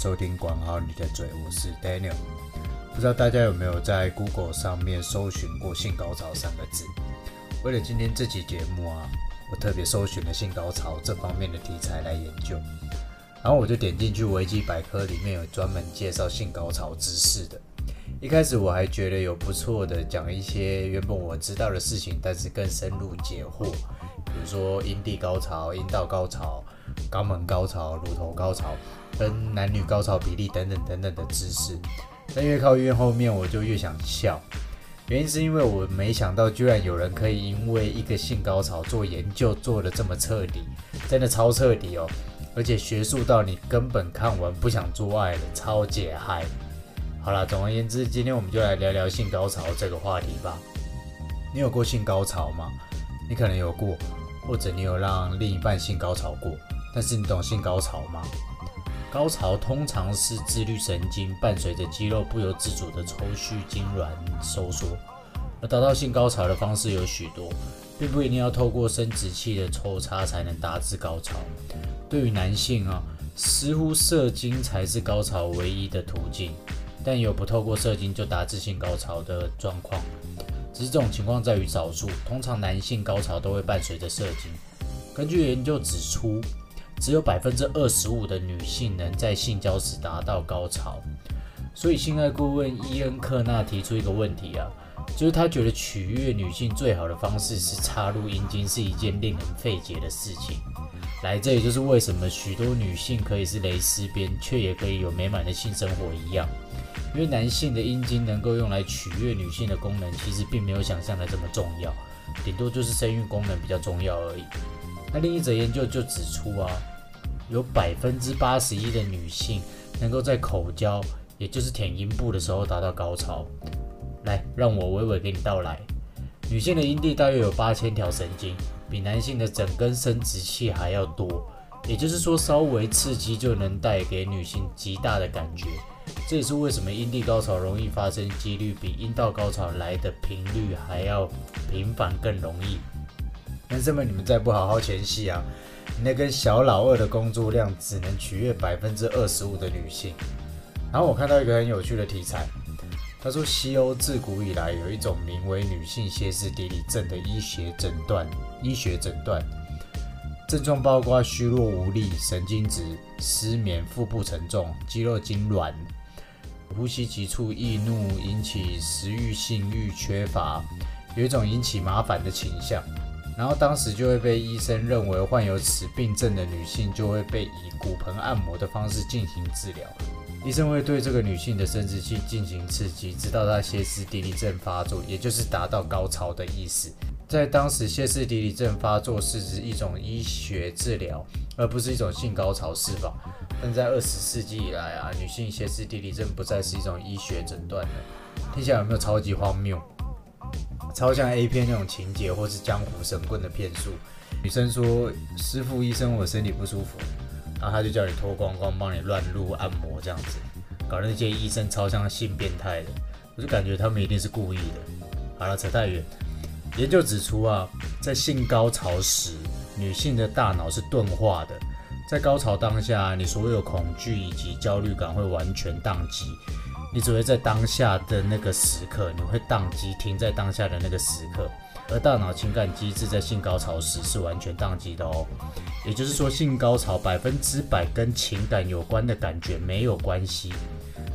收听管好你的嘴，我是 Daniel。不知道大家有没有在 Google 上面搜寻过“性高潮”三个字？为了今天这期节目啊，我特别搜寻了性高潮这方面的题材来研究。然后我就点进去维基百科，里面有专门介绍性高潮知识的。一开始我还觉得有不错的讲一些原本我知道的事情，但是更深入解惑，比如说阴蒂高潮、阴道高潮。肛门高潮、乳头高潮跟男女高潮比例等等等等的知识，但越靠越后面，我就越想笑。原因是因为我没想到，居然有人可以因为一个性高潮做研究，做得这么彻底，真的超彻底哦！而且学术到你根本看完不想做爱了，超解嗨。好啦，总而言之，今天我们就来聊聊性高潮这个话题吧。你有过性高潮吗？你可能有过，或者你有让另一半性高潮过。但是你懂性高潮吗？高潮通常是自律神经伴随着肌肉不由自主的抽搐、痉挛、收缩。而达到性高潮的方式有许多，并不一定要透过生殖器的抽插才能达至高潮。对于男性啊，似乎射精才是高潮唯一的途径，但有不透过射精就达至性高潮的状况。只是这种情况在于少数，通常男性高潮都会伴随着射精。根据研究指出，只有百分之二十五的女性能在性交时达到高潮，所以性爱顾问伊恩·克纳提出一个问题啊，就是他觉得取悦女性最好的方式是插入阴茎是一件令人费解的事情。来，这也就是为什么许多女性可以是蕾丝边，却也可以有美满的性生活一样，因为男性的阴茎能够用来取悦女性的功能，其实并没有想象的这么重要，顶多就是生育功能比较重要而已。那另一则研究就指出啊，有百分之八十一的女性能够在口交，也就是舔阴部的时候达到高潮。来，让我娓娓给你道来。女性的阴蒂大约有八千条神经，比男性的整根生殖器还要多。也就是说，稍微刺激就能带给女性极大的感觉。这也是为什么阴蒂高潮容易发生几率比阴道高潮来的频率还要频繁更容易。男生们，你们再不好好前戏啊，那根小老二的工作量只能取悦百分之二十五的女性。然后我看到一个很有趣的题材，他说西欧自古以来有一种名为女性歇斯底里症的医学诊断，医学诊断症状包括虚弱无力、神经质、失眠、腹部沉重、肌肉痉攣、呼吸急促、易怒、引起食欲、性欲缺乏，有一种引起麻烦的倾向。然后当时就会被医生认为患有此病症的女性就会被以骨盆按摩的方式进行治疗。医生会对这个女性的生殖器进行刺激，直到她歇斯底里症发作，也就是达到高潮的意思。在当时，歇斯底里症发作是指一种医学治疗，而不是一种性高潮释放。但在二十世纪以来啊，女性歇斯底里症不再是一种医学诊断了。听起来有没有超级荒谬？超像 A 片那种情节，或是江湖神棍的骗术。女生说：“师傅，医生，我身体不舒服。”然后他就叫你脱光光，帮你乱入按摩，这样子，搞得那些医生超像性变态的。我就感觉他们一定是故意的。好了，扯太远。研究指出啊，在性高潮时，女性的大脑是钝化的。在高潮当下，你所有恐惧以及焦虑感会完全宕机。你只会在当下的那个时刻，你会宕机，停在当下的那个时刻，而大脑情感机制在性高潮时是完全宕机的哦。也就是说，性高潮百分之百跟情感有关的感觉没有关系。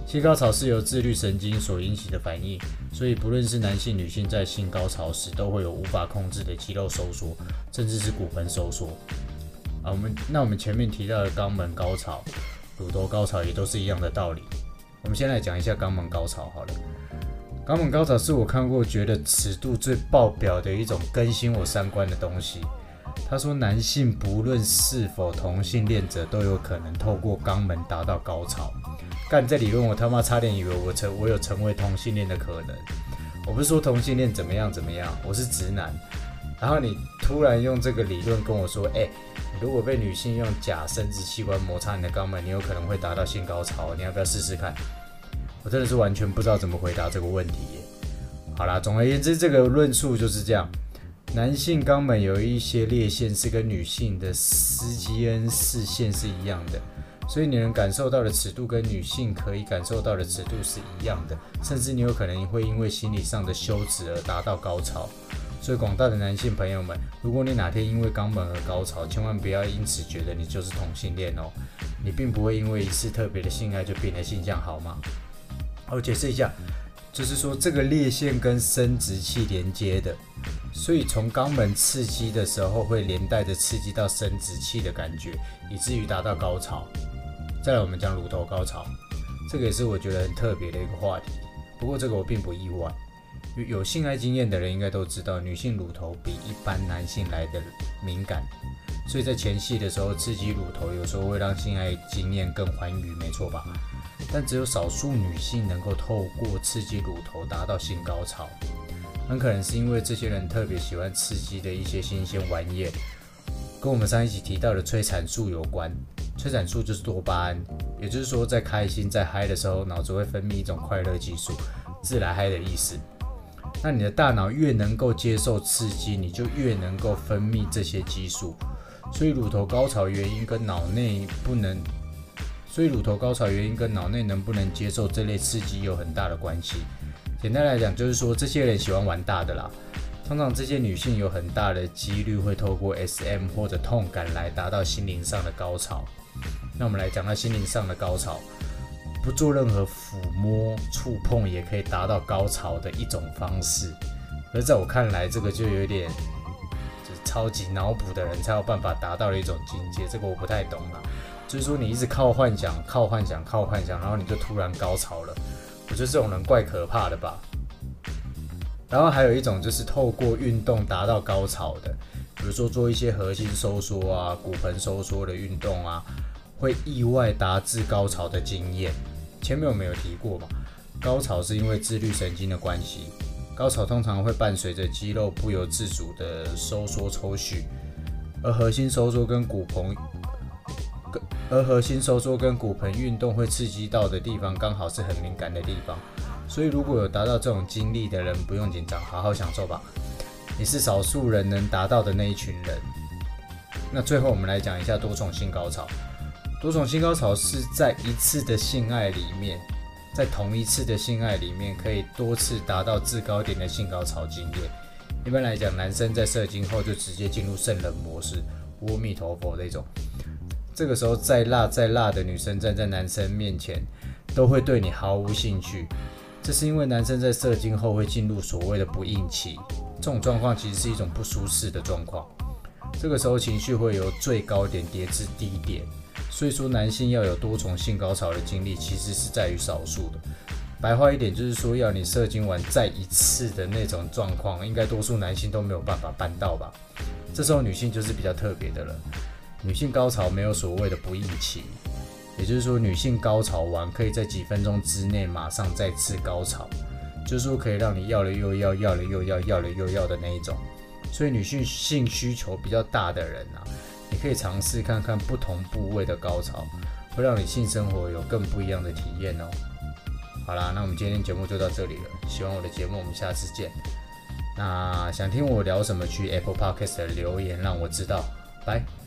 性高潮是由自律神经所引起的反应，所以不论是男性、女性，在性高潮时都会有无法控制的肌肉收缩，甚至是骨盆收缩。啊，我们那我们前面提到的肛门高潮、乳头高潮也都是一样的道理。我们先来讲一下肛门高潮好了。肛门高潮是我看过觉得尺度最爆表的一种更新我三观的东西。他说，男性不论是否同性恋者都有可能透过肛门达到高潮。干这理论，我他妈差点以为我成我有成为同性恋的可能。我不是说同性恋怎么样怎么样，我是直男。然后你突然用这个理论跟我说，哎。如果被女性用假生殖器官摩擦你的肛门，你有可能会达到性高潮，你要不要试试看？我真的是完全不知道怎么回答这个问题。好啦，总而言之，这个论述就是这样：男性肛门有一些裂线是跟女性的斯基恩氏线是一样的，所以你能感受到的尺度跟女性可以感受到的尺度是一样的，甚至你有可能会因为心理上的羞耻而达到高潮。所以广大的男性朋友们，如果你哪天因为肛门而高潮，千万不要因此觉得你就是同性恋哦，你并不会因为一次特别的性爱就变得性向好吗？我解释一下，就是说这个裂腺跟生殖器连接的，所以从肛门刺激的时候会连带着刺激到生殖器的感觉，以至于达到高潮。再来，我们讲乳头高潮，这个也是我觉得很特别的一个话题。不过这个我并不意外，有性爱经验的人应该都知道，女性乳头比一般男性来的敏感，所以在前戏的时候刺激乳头，有时候会让性爱经验更欢愉，没错吧？但只有少数女性能够透过刺激乳头达到性高潮，很可能是因为这些人特别喜欢刺激的一些新鲜玩意，跟我们上一集提到的催产素有关。催产素就是多巴胺，也就是说，在开心、在嗨的时候，脑子会分泌一种快乐激素，自来嗨的意思。那你的大脑越能够接受刺激，你就越能够分泌这些激素。所以乳头高潮原因跟脑内不能，所以乳头高潮原因跟脑内能不能接受这类刺激有很大的关系。简单来讲，就是说这些人喜欢玩大的啦。通常这些女性有很大的几率会透过 SM 或者痛感来达到心灵上的高潮。那我们来讲到心灵上的高潮，不做任何抚摸、触碰也可以达到高潮的一种方式。而在我看来，这个就有点就是超级脑补的人才有办法达到的一种境界。这个我不太懂啊。就是说你一直靠幻想、靠幻想、靠幻想，然后你就突然高潮了。我觉得这种人怪可怕的吧。然后还有一种就是透过运动达到高潮的，比如说做一些核心收缩啊、骨盆收缩的运动啊。会意外达至高潮的经验，前面我们有提过嘛？高潮是因为自律神经的关系，高潮通常会伴随着肌肉不由自主的收缩抽蓄，而核心收缩跟骨盆，而核心收缩跟骨盆运动会刺激到的地方，刚好是很敏感的地方，所以如果有达到这种经历的人，不用紧张，好好享受吧。你是少数人能达到的那一群人。那最后我们来讲一下多重性高潮。多重性高潮是在一次的性爱里面，在同一次的性爱里面，可以多次达到制高点的性高潮经验。一般来讲，男生在射精后就直接进入圣人模式，阿弥陀佛那种。这个时候，再辣再辣的女生站在男生面前，都会对你毫无兴趣。这是因为男生在射精后会进入所谓的不硬期，这种状况其实是一种不舒适的状况。这个时候情绪会由最高点跌至低点。所以说，男性要有多重性高潮的经历，其实是在于少数的。白话一点，就是说要你射精完再一次的那种状况，应该多数男性都没有办法办到吧？这时候女性就是比较特别的了。女性高潮没有所谓的不硬期，也就是说，女性高潮完可以在几分钟之内马上再次高潮，就是说可以让你要了又要，要了又要，要了又要的那一种。所以女性性需求比较大的人啊。也可以尝试看看不同部位的高潮，会让你性生活有更不一样的体验哦。好啦，那我们今天节目就到这里了。喜欢我的节目，我们下次见。那想听我聊什么，去 Apple Podcast 的留言让我知道。拜。